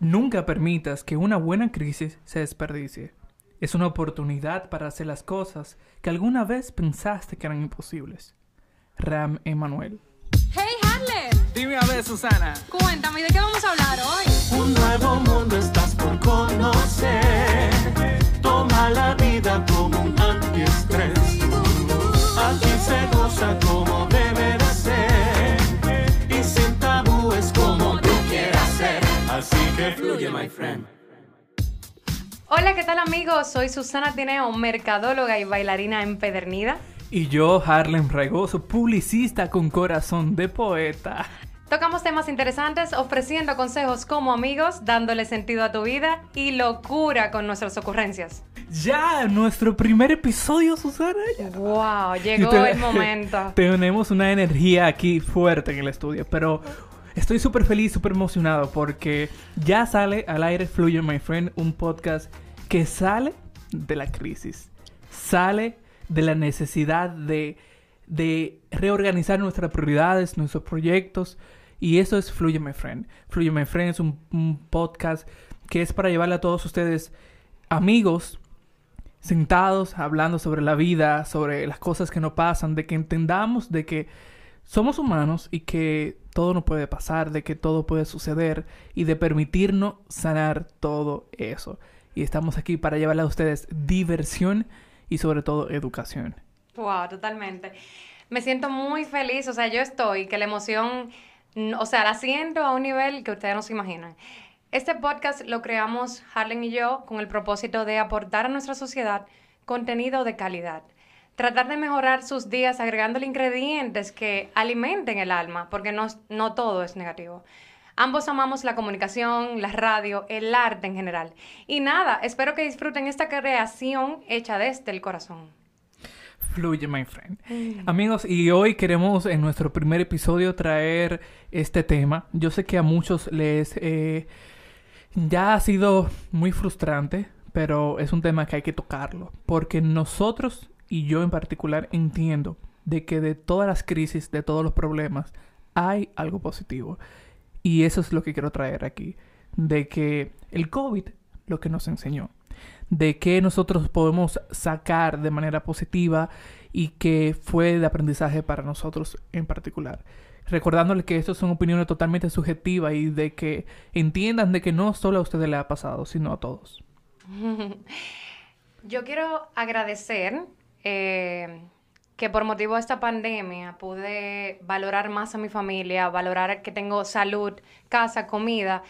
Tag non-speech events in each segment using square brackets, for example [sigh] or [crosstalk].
Nunca permitas que una buena crisis se desperdicie. Es una oportunidad para hacer las cosas que alguna vez pensaste que eran imposibles. Ram Emanuel. Hey Harlem, Dime a ver, Susana. cuéntame de qué vamos a hablar hoy. Un nuevo mundo estás por conocer. Toma la vida como un antiestrés. Aquí se goza como de que fluye, my friend. Hola, ¿qué tal amigos? Soy Susana Tineo, mercadóloga y bailarina empedernida. Y yo, Harlem Regoso, publicista con corazón de poeta. Tocamos temas interesantes, ofreciendo consejos como amigos, dándole sentido a tu vida y locura con nuestras ocurrencias. Ya, nuestro primer episodio, Susana. ya. Wow, llegó te- el momento. [laughs] Tenemos una energía aquí fuerte en el estudio, pero estoy súper feliz, súper emocionado porque ya sale al aire Fluye My Friend, un podcast que sale de la crisis, sale de la necesidad de, de reorganizar nuestras prioridades, nuestros proyectos, y eso es Fluye My Friend. Fluye My Friend es un, un podcast que es para llevarle a todos ustedes amigos sentados hablando sobre la vida, sobre las cosas que no pasan, de que entendamos de que somos humanos y que todo no puede pasar, de que todo puede suceder y de permitirnos sanar todo eso. Y estamos aquí para llevarle a ustedes diversión y sobre todo educación. Wow, totalmente. Me siento muy feliz, o sea, yo estoy, que la emoción, o sea, la siento a un nivel que ustedes no se imaginan. Este podcast lo creamos Harlen y yo con el propósito de aportar a nuestra sociedad contenido de calidad. Tratar de mejorar sus días agregándole ingredientes que alimenten el alma, porque no, no todo es negativo. Ambos amamos la comunicación, la radio, el arte en general. Y nada, espero que disfruten esta creación hecha desde el corazón. Fluye, my friend. Amigos, y hoy queremos en nuestro primer episodio traer este tema. Yo sé que a muchos les eh, ya ha sido muy frustrante, pero es un tema que hay que tocarlo. Porque nosotros, y yo en particular, entiendo de que de todas las crisis, de todos los problemas, hay algo positivo. Y eso es lo que quiero traer aquí. De que el COVID lo que nos enseñó. De que nosotros podemos sacar de manera positiva y que fue de aprendizaje para nosotros en particular. Recordándole que esto son opiniones totalmente subjetivas y de que entiendan de que no solo a ustedes le ha pasado, sino a todos. [laughs] Yo quiero agradecer eh, que por motivo de esta pandemia pude valorar más a mi familia, valorar que tengo salud, casa, comida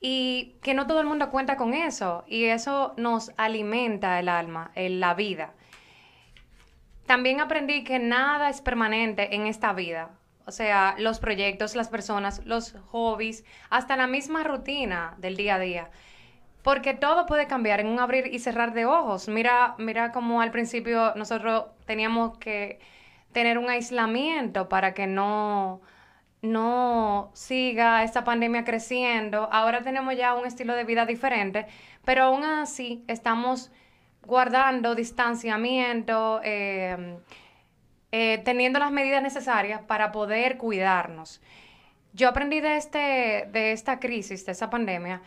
y que no todo el mundo cuenta con eso y eso nos alimenta el alma, la vida. También aprendí que nada es permanente en esta vida. O sea, los proyectos, las personas, los hobbies, hasta la misma rutina del día a día. Porque todo puede cambiar en un abrir y cerrar de ojos. Mira, mira como al principio nosotros teníamos que tener un aislamiento para que no, no siga esta pandemia creciendo. Ahora tenemos ya un estilo de vida diferente, pero aún así estamos guardando distanciamiento, eh, eh, teniendo las medidas necesarias para poder cuidarnos. Yo aprendí de, este, de esta crisis, de esta pandemia,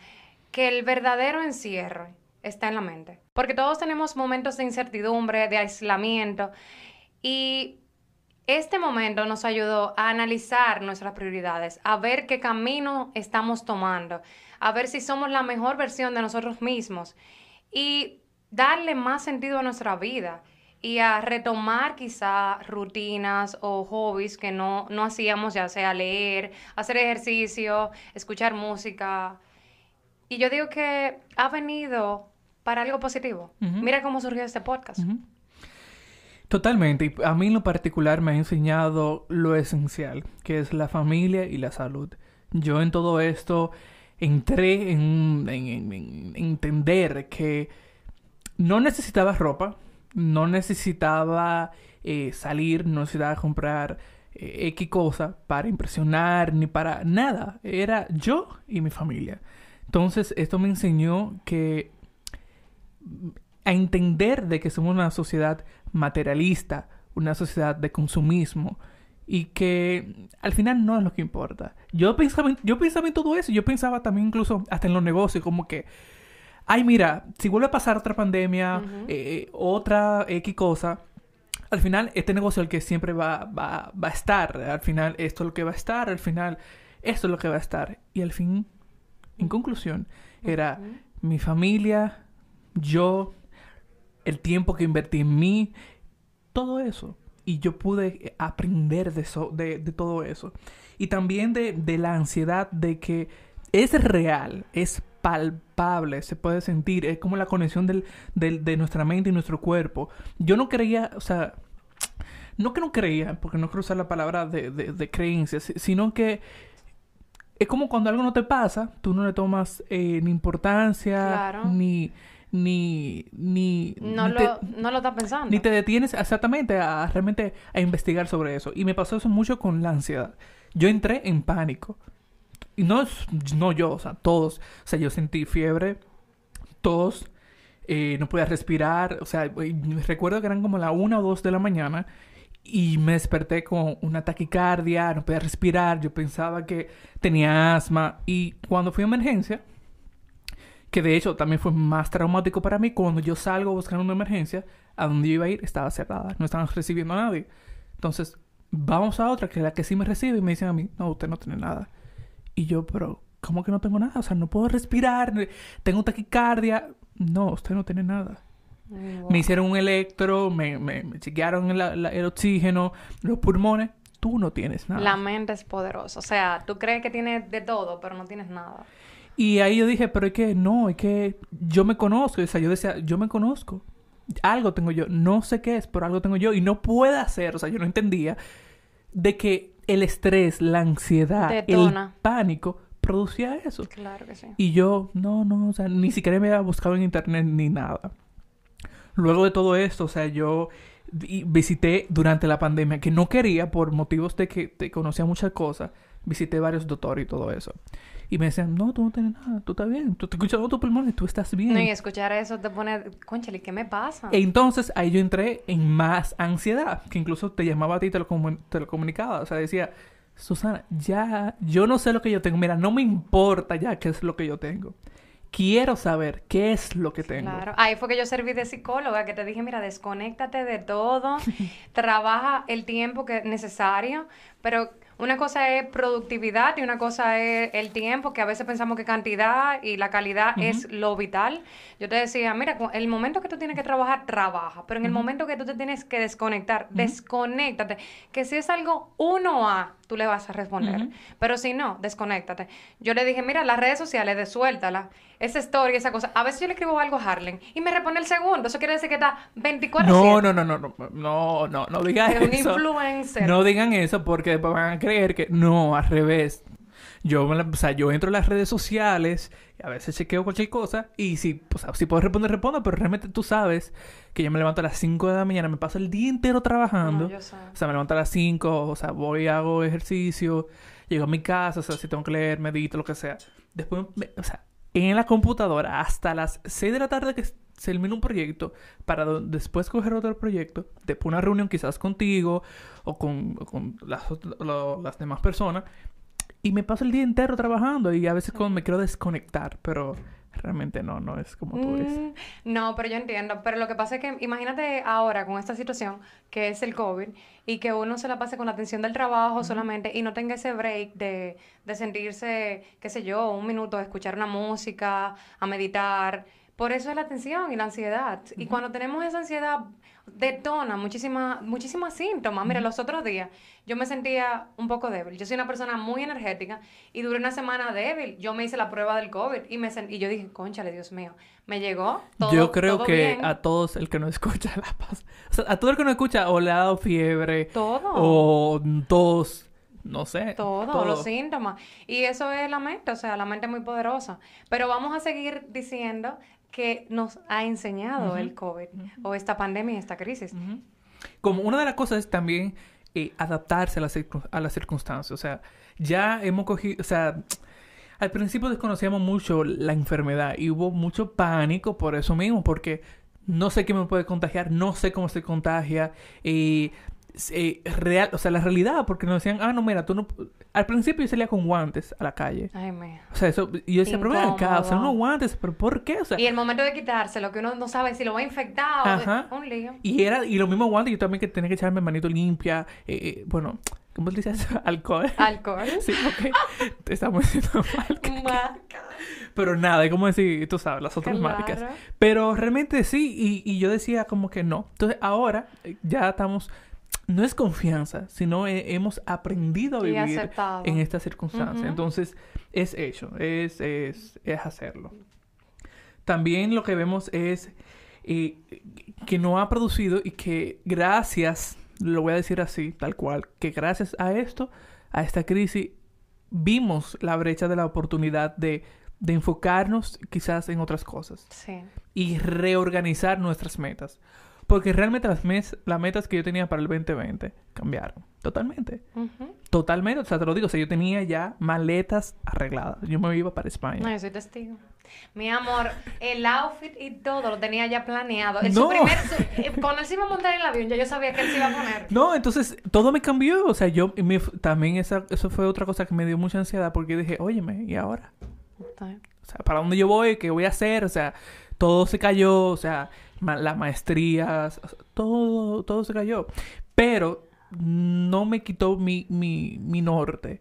que el verdadero encierro está en la mente. Porque todos tenemos momentos de incertidumbre, de aislamiento, y este momento nos ayudó a analizar nuestras prioridades, a ver qué camino estamos tomando, a ver si somos la mejor versión de nosotros mismos y darle más sentido a nuestra vida y a retomar quizá rutinas o hobbies que no, no hacíamos, ya sea leer, hacer ejercicio, escuchar música. Y yo digo que ha venido para algo positivo. Mira cómo surgió este podcast. Totalmente. Y a mí en lo particular me ha enseñado lo esencial, que es la familia y la salud. Yo en todo esto entré en, en- en- en entender que no necesitaba ropa, no necesitaba eh, salir, no necesitaba comprar eh, X cosa para impresionar ni para nada. Era yo y mi familia. Entonces esto me enseñó que a entender de que somos una sociedad materialista, una sociedad de consumismo y que al final no es lo que importa. Yo pensaba, en- yo pensaba en todo eso, yo pensaba también incluso hasta en los negocios, como que, ay mira, si vuelve a pasar otra pandemia, Ujú. eh, otra X cosa, al final este negocio es el que siempre va, va, va a estar, al final esto es lo que va a estar, al final esto es lo que va a estar. Y al fin, en conclusión, era mi familia, yo, el tiempo que invertí en mí, todo eso. Y yo pude aprender de, eso, de, de todo eso. Y también de, de la ansiedad de que es real, es palpable, se puede sentir, es como la conexión del, del- de nuestra mente y nuestro cuerpo. Yo no creía, o sea, no que no creía, porque no quiero usar la palabra de creencias, sino que es como cuando algo no te pasa, tú no le tomas eh, ni importancia, Claro. ni, ni, ni, No ni lo, te- no lo estás pensando. ni te detienes exactamente a, a realmente a investigar sobre eso. Y me pasó eso mucho con la ansiedad. Yo entré en pánico. Y no, no yo, o sea, todos. O sea, yo sentí fiebre, tos, eh, no podía respirar. O sea, recuerdo que eran como la una o dos de la mañana. Y me desperté con una taquicardia, no podía respirar. Yo pensaba que tenía asma. Y cuando fui a emergencia, que de hecho también fue más traumático para mí cuando yo salgo buscando una emergencia, a donde yo iba a ir estaba cerrada, no estaban recibiendo a nadie. Entonces, vamos a otra que es la que sí me recibe y me dicen a mí, no, usted no tiene nada. Y yo, pero, ¿cómo que no tengo nada? O sea, no puedo respirar, tengo taquicardia. No, usted no tiene nada. Wow. Me hicieron un electro, me, me, me chequearon la- la- el oxígeno, los pulmones. Tú no tienes nada. La mente es poderosa. O sea, tú crees que tienes de todo, pero no tienes nada. Y ahí yo dije, pero es que no, es que yo me conozco. O sea, yo decía, yo me conozco. Algo tengo yo. No sé qué es, pero algo tengo yo. Y no puede hacer, o sea, yo no entendía de que el estrés, la ansiedad, Detona. el pánico producía eso. Claro que sí. Y yo, no, no, o sea, ni siquiera me había buscado en internet ni nada. Luego de todo esto, o sea, yo vi- visité durante la pandemia, que no quería por motivos de que te conocía muchas cosas, visité varios doctores y todo eso. Y me decían, no, tú no tienes nada, tú estás bien, tú te escuchas tus pulmones, tú estás bien. No, y escuchar eso te pone, conchale, ¿qué me pasa? E entonces ahí yo entré en más ansiedad, que incluso te llamaba a ti y te lo, te lo comunicaba. O sea, decía, Susana, ya, yo no sé lo que yo tengo. Mira, no me importa ya qué es lo que yo tengo. Quiero saber qué es lo que tengo. Claro. Ahí fue que yo serví de psicóloga, que te dije, mira, desconéctate de todo, [laughs] trabaja el tiempo que es necesario, pero una cosa es productividad y una cosa es el tiempo, que a veces pensamos que cantidad y la calidad es lo vital. Yo te decía, mira, el momento que tú tienes que trabajar, trabaja, pero en el momento que tú te tienes que desconectar, desconéctate, que si es algo uno a, tú le vas a responder, pero si no, desconéctate. Yo le dije, mira, las redes sociales, desuéltala, esa story, esa cosa. A veces yo le escribo algo a Harlen y me responde el segundo, eso quiere decir que está 24 No, no, no, no, no, no, no, no digan Es un eso. influencer. No digan eso porque después van a creer que no, al revés. Yo, me la- o sea, yo entro en las redes sociales y a veces chequeo cualquier cosa y si, o sea, si puedo responder, respondo, pero realmente tú sabes que yo me levanto a las 5 de la mañana, me paso el día entero trabajando. No, yo sé. O sea, me levanto a las 5, o sea, voy, hago ejercicio, llego a mi casa, o sea, si tengo que leer, medito, lo que sea. Después, me- o sea, en la computadora hasta las 6 de la tarde que se termina un proyecto para después coger otro proyecto, después una reunión quizás contigo o con, o con las, lo- las demás personas y me paso el día entero trabajando y a veces cuando me quiero desconectar, pero realmente no, no es como tú dices. Mm, no, pero yo entiendo. Pero lo que pasa es que imagínate ahora con esta situación que es el COVID y que uno se la pase con la atención del trabajo solamente y no tenga ese break de, de sentirse, qué sé yo, un minuto, a escuchar una música, a meditar. Por eso es la atención y la ansiedad. Y cuando tenemos esa ansiedad, detona muchísimas muchísimas síntomas. Mira, los otros días yo me sentía un poco débil. Yo soy una persona muy energética y duré una semana débil. Yo me hice la prueba del COVID y, me y yo dije, conchale, Dios mío, me llegó todo Yo creo todo que bien. a todos el que no [laughs] escucha la paz. O sea, a todo el que no escucha o le ha dado fiebre Todo. o tos, no sé. Todos los síntomas. Y eso es la mente, o sea, la mente es muy poderosa. Pero vamos a seguir diciendo que nos ha enseñado el COVID o esta pandemia y esta crisis. Como una de las cosas es también eh, adaptarse a las, a las circunstancias. O sea, ya hemos cogido, o sea, al principio desconocíamos mucho la enfermedad y hubo mucho pánico por eso mismo, porque no sé qué me puede contagiar, no sé cómo se contagia y eh, real, o sea, la realidad, porque nos decían, ah, no, mira, tú no... Al principio yo salía con guantes a la calle. Ay, mío. O sea, eso, y yo decía, pero ven acá, o sea, unos guantes, pero ¿por qué? O sea, Y el momento de quitárselo, que uno no sabe si lo va a infectar Ajá. o un lío. y era, y los mismos guantes, yo también que tenía que echarme manito limpia, eh, eh, bueno, ¿cómo se dice eso? [laughs] Alcohol. Alcohol. [laughs] Sí, ok. [laughs] Te estamos diciendo mal. Marca. Pero nada, es como decir, tú sabes, las otras Claro. marcas. Pero realmente sí, y, y yo decía como que no. Entonces ahora eh, ya estamos, no es confianza, sino hemos aprendido a vivir en esta circunstancia. Entonces es hecho, es, es, es hacerlo. También lo que vemos es eh, que no ha producido y que gracias, lo voy a decir así, tal cual, que gracias a esto, a esta crisis, vimos la brecha de la oportunidad de, de enfocarnos quizás en otras cosas Sí. y reorganizar nuestras metas. Porque realmente las, mes- las metas que yo tenía para el 2020 cambiaron. Totalmente. Totalmente. O sea, te lo digo. O sea, yo tenía ya maletas arregladas. Yo me iba para España. No, yo soy testigo. Mi amor, el outfit y todo lo tenía ya planeado. El, No. su primer, su- eh, cuando él se iba a montar en el avión, ya yo sabía que él se iba a poner. No, entonces todo me cambió. O sea, yo me- también esa, eso fue otra cosa que me dio mucha ansiedad porque dije, óyeme, ¿y ahora? O sea, ¿para dónde yo voy? ¿Qué voy a hacer? O sea, todo se cayó, o sea, las maestrías, todo, todo se cayó. Pero no me quitó mi, mi, mi norte,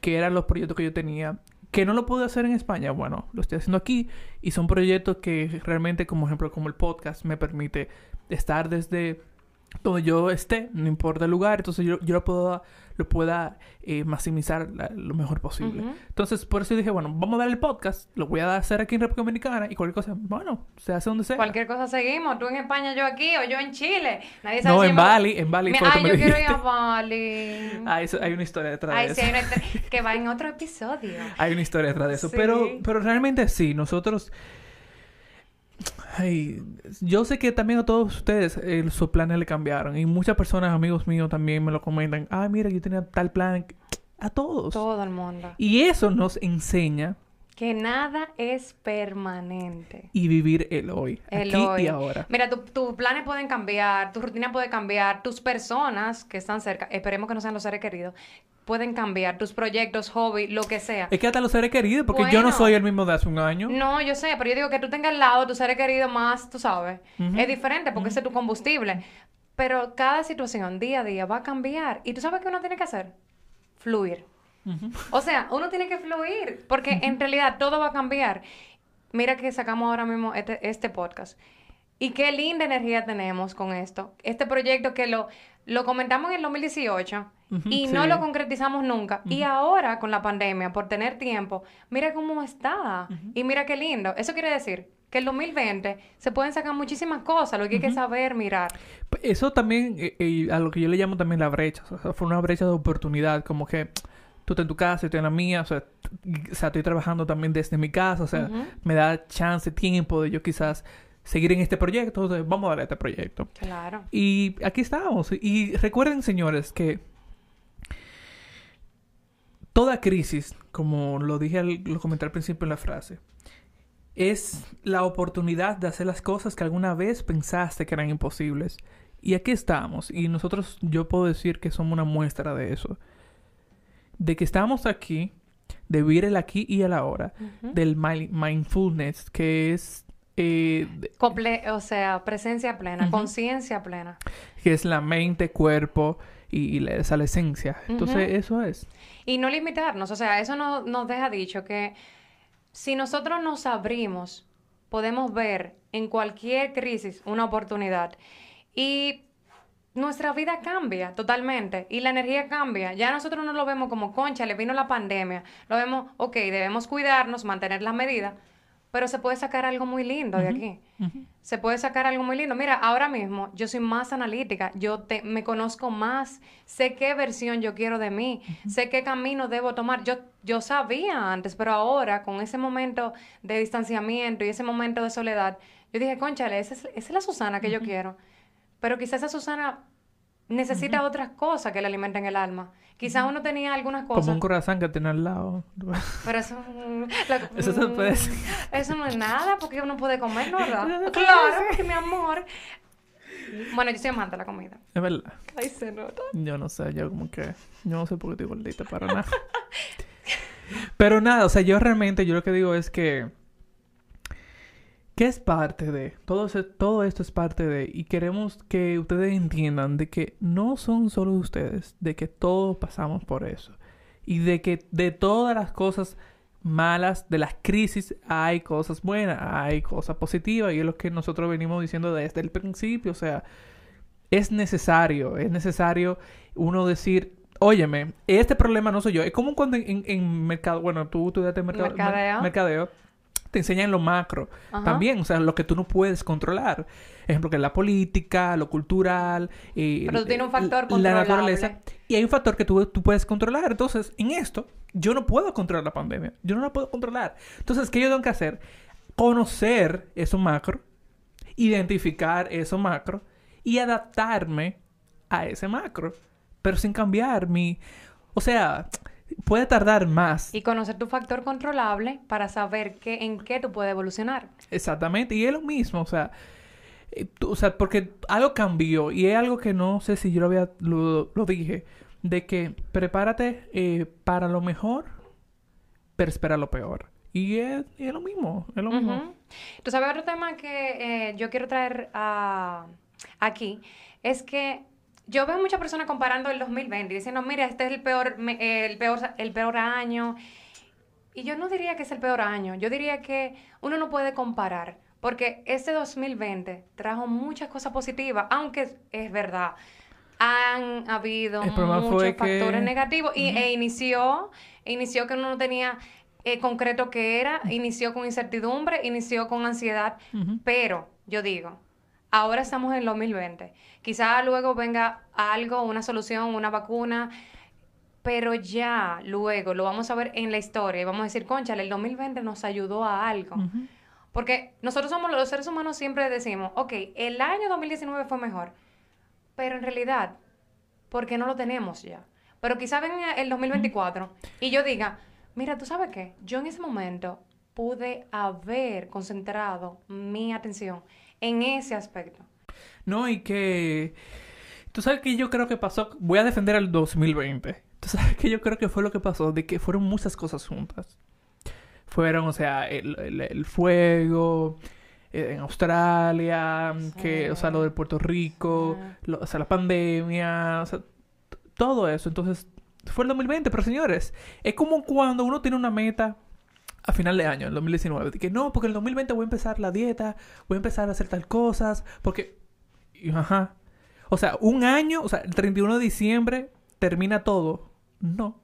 que eran los proyectos que yo tenía. Que no lo pude hacer en España, bueno, lo estoy haciendo aquí y son proyectos que realmente, como ejemplo, como el podcast, me permite estar desde donde yo esté, no importa el lugar, entonces yo, yo lo puedo lo pueda eh, maximizar la- lo mejor posible. Entonces, por eso dije, bueno, vamos a dar el podcast, lo voy a hacer aquí en República Dominicana y cualquier cosa, bueno, se hace donde sea. Cualquier cosa seguimos. Tú en España, yo aquí o yo en Chile. Nadie sabe No, si en me- Bali, en Bali que Ay, me yo quiero ir a Bali. Ah, eso, hay una historia detrás Ay, de sí, eso. hay una [laughs] que va en otro episodio. Hay una historia detrás de eso. Sí. Pero, pero realmente sí, nosotros. Ay, yo sé que también a todos ustedes eh, sus planes le cambiaron. Y muchas personas, amigos míos, también me lo comentan. Ah, mira, yo tenía tal plan. A todos. Todo el mundo. Y eso nos enseña Que nada es permanente. y vivir el hoy. El aquí hoy. y ahora. Mira, tu- tus planes pueden cambiar, tu rutina puede cambiar, tus personas que están cerca, esperemos que no sean los seres queridos, pueden cambiar, tus proyectos, hobby, lo que sea. Es que hasta los seres queridos, porque yo no soy el mismo de hace un año. No, yo sé, pero yo digo que tú tengas al lado tu ser querido más, tú sabes. Es diferente porque ese es tu combustible. Pero cada situación, día a día, va a cambiar. ¿Y tú sabes qué uno tiene que hacer? Fluir. O sea, uno tiene que fluir, porque en realidad todo va a cambiar. Mira que sacamos ahora mismo este, este podcast. Y qué linda energía tenemos con esto. Este proyecto que lo, lo comentamos en el 2018 Y no sí. lo concretizamos nunca. Y ahora, con la pandemia, por tener tiempo, mira cómo está. Y mira qué lindo. Eso quiere decir que el 2020 se pueden sacar muchísimas cosas, lo que hay que saber mirar. Eso también, eh, eh, a lo que yo le llamo también la brecha. O sea, fue una brecha de oportunidad. Como que tú estás en tu casa, yo estoy en la mía. O sea, t- o sea, estoy trabajando también desde mi casa. O sea, me da chance, tiempo de yo quizás seguir en este proyecto. O sea, vamos a darle a este proyecto. Claro. Y aquí estamos. Y recuerden, señores, que toda crisis, como lo dije, al- lo comenté al principio en la frase, es la oportunidad de hacer las cosas que alguna vez pensaste que eran imposibles. Y aquí estamos. Y nosotros, yo puedo decir que somos una muestra de eso. De que estamos aquí, de vivir el aquí y el ahora, Ujú. del mi- mindfulness, que es... eh, Comple- o sea, presencia plena, conciencia plena. que es la mente, cuerpo y, la- esa la esencia. Entonces, eso es. Y no limitarnos, o sea, eso no- nos deja dicho que si nosotros nos abrimos, podemos ver en cualquier crisis una oportunidad. Y nuestra vida cambia totalmente y la energía cambia. Ya nosotros no lo vemos como concha, le vino la pandemia. Lo vemos, ok, debemos cuidarnos, mantener las medidas, pero se puede sacar algo muy lindo de aquí. Se puede sacar algo muy lindo. Mira, ahora mismo yo soy más analítica, yo te, me conozco más, sé qué versión yo quiero de mí, sé qué camino debo tomar. Yo, yo sabía antes, pero ahora con ese momento de distanciamiento y ese momento de soledad, yo dije, conchale, esa es, esa es la Susana que yo quiero. Pero quizás esa Susana necesita otras cosas que le alimenten el alma. Quizás uno tenía algunas cosas. Como un corazón que tiene al lado. Pero eso, mm, Eso se puede. Eso no es nada porque uno puede comer, ¿no? ¿verdad? [laughs] Claro, porque mi amor. Bueno, yo soy amante de la comida. Es verdad. Ay, se nota. Yo no sé, yo como que... Yo no sé por qué estoy gordita para nada. [laughs] Pero nada, o sea, yo realmente, yo lo que digo es que... Que es parte de... Todo, ese- todo esto es parte de... Y queremos que ustedes entiendan de que no son solo ustedes. De que todos pasamos por eso. Y de que de todas las cosas malas, de las crisis, hay cosas buenas, hay cosas positivas. Y es lo que nosotros venimos diciendo desde el principio. O sea, es necesario, es necesario uno decir, óyeme, este problema no soy yo. Es como cuando en, en- en mercado, bueno, tú estudiaste mercado, Mercadeo. mer- mercadeo, te enseñan lo macro Ajá. también, o sea, lo que tú no puedes controlar. Ejemplo, que la política, lo cultural, eh, Pero tú tienes un factor la naturaleza. Y hay un factor que tú, tú puedes controlar. Entonces, en esto, yo no puedo controlar la pandemia. Yo no la puedo controlar. Entonces, ¿qué yo tengo que hacer? Conocer eso macro, identificar eso macro y adaptarme a ese macro. Pero sin cambiar mi... O sea, puede tardar más. Y conocer tu factor controlable para saber qué, en qué tú puedes evolucionar. Exactamente, y es lo mismo, o sea, eh, tú- o sea, porque algo cambió y es algo que no sé si yo lo había, lo, lo dije, de que prepárate eh, para lo mejor, pero espera lo peor. Y es, y es lo mismo, es lo mismo. Tú sabes, otro tema que eh, yo quiero traer a- aquí es que yo veo muchas personas comparando el 2020 y diciendo, mira, este es el peor, el peor, el peor año. Y yo no diría que es el peor año, yo diría que uno no puede comparar, porque este 2020 trajo muchas cosas positivas, aunque es verdad, han habido muchos que- factores negativos y, e inició, inició que uno no tenía eh, concreto que era, inició con incertidumbre, inició con ansiedad, pero yo digo, ahora estamos en el 2020, quizá luego venga algo, una solución, una vacuna, pero ya luego lo vamos a ver en la historia y vamos a decir, conchale, el 2020 nos ayudó a algo. Porque nosotros somos los seres humanos siempre decimos, ok, el año 2019 fue mejor, pero en realidad, ¿por qué no lo tenemos ya? Pero quizá venga el 2024 y yo diga, mira, ¿tú sabes qué? Yo en ese momento pude haber concentrado mi atención en ese aspecto. No, y que... Tú sabes que yo creo que pasó... Voy a defender al 2020. Tú sabes que yo creo que fue lo que pasó, de que fueron muchas cosas juntas. Fueron, o sea, el, el- el fuego eh, en Australia, que, o sea, lo de Puerto Rico, Sí. lo- o sea, la pandemia, o sea, todo eso. Entonces, fue el 2020, pero señores, es como cuando uno tiene una meta a final de año, el 2019, de que no, porque el 2020 voy a empezar la dieta, voy a empezar a hacer tal cosas, porque, y, ajá, o sea, un año, o sea, el 31 de diciembre termina todo. No.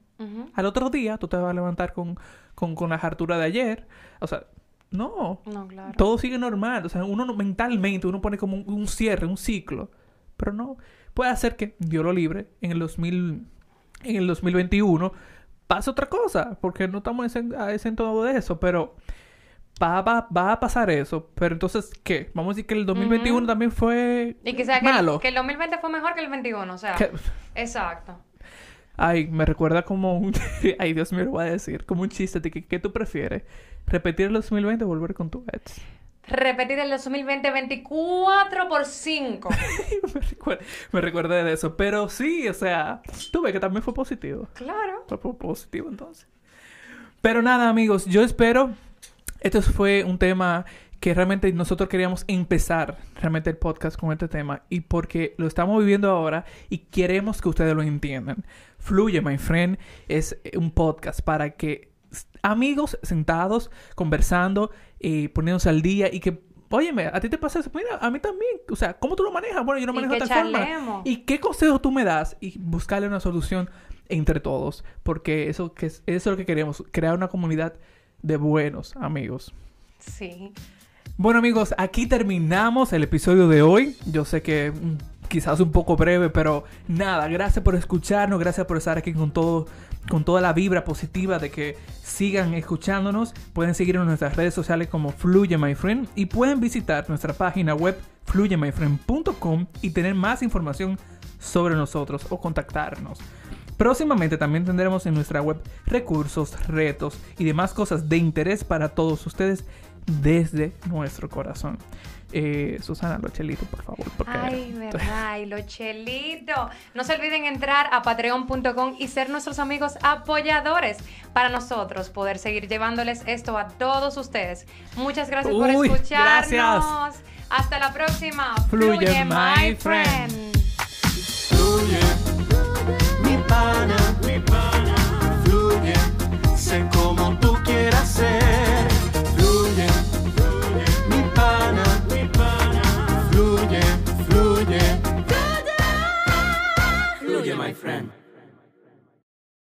Al otro día tú te vas a levantar con, con, con la hartura de ayer. O sea, no. No, claro. Todo sigue normal. O sea, uno no- mentalmente, uno pone como un, un cierre, un ciclo. Pero no. Puede hacer que, Dios lo libre, en el 2000, en el 2021 pase otra cosa. Porque no estamos exen- a exento de eso. Pero va, va, va a pasar eso. Pero entonces, ¿qué? Vamos a decir que el 2021 Ujú. también fue Y que, malo. el- que el 2020 fue mejor que el 21, o sea, Que- exacto. Ay, me recuerda como un... [laughs] Ay, Dios mío, lo voy a decir. Como un chiste de que ¿qué tú prefieres? ¿Repetir el 2020 o volver con tu ex? Repetir el 2020 24 por 5. [laughs] me, recuerda, me recuerda de eso. Pero sí, o sea, tú ves que también fue positivo. Claro. Fue po- positivo entonces. Pero nada, amigos, yo espero... Esto fue un tema que realmente nosotros queríamos empezar realmente el podcast con este tema y porque lo estamos viviendo ahora y queremos que ustedes lo entiendan. Fluye, my friend, es un podcast para que amigos sentados, conversando, eh, poniéndose al día y que, óyeme, a ti te pasa eso, mira, a mí también, o sea, ¿cómo tú lo manejas? Bueno, yo lo Y manejo de tal forma. ¿Y qué consejo tú me das? Y buscarle una solución entre todos, porque eso, que es, eso es lo que queremos, crear una comunidad de buenos amigos. Sí. Bueno amigos, aquí terminamos el episodio de hoy. Yo sé que mm, quizás un poco breve, pero nada, gracias por escucharnos, gracias por estar aquí con todo, con toda la vibra positiva de que sigan escuchándonos. Pueden seguirnos en nuestras redes sociales como Fluye My Friend y pueden visitar nuestra página web fluyemyfriend.com y tener más información sobre nosotros o contactarnos. Próximamente también tendremos en nuestra web recursos, retos y demás cosas de interés para todos ustedes desde nuestro corazón. Eh, Susana Lochelito, por favor. Ay, verdad, Lochelito. No se olviden entrar a patreon.com y ser nuestros amigos apoyadores para nosotros poder seguir llevándoles esto a todos ustedes. Muchas gracias por escucharnos. Hasta la próxima. Fluye, Fluye my friend. Fluye, mi pana, mi pana. Fluye, sé como tú quieras ser.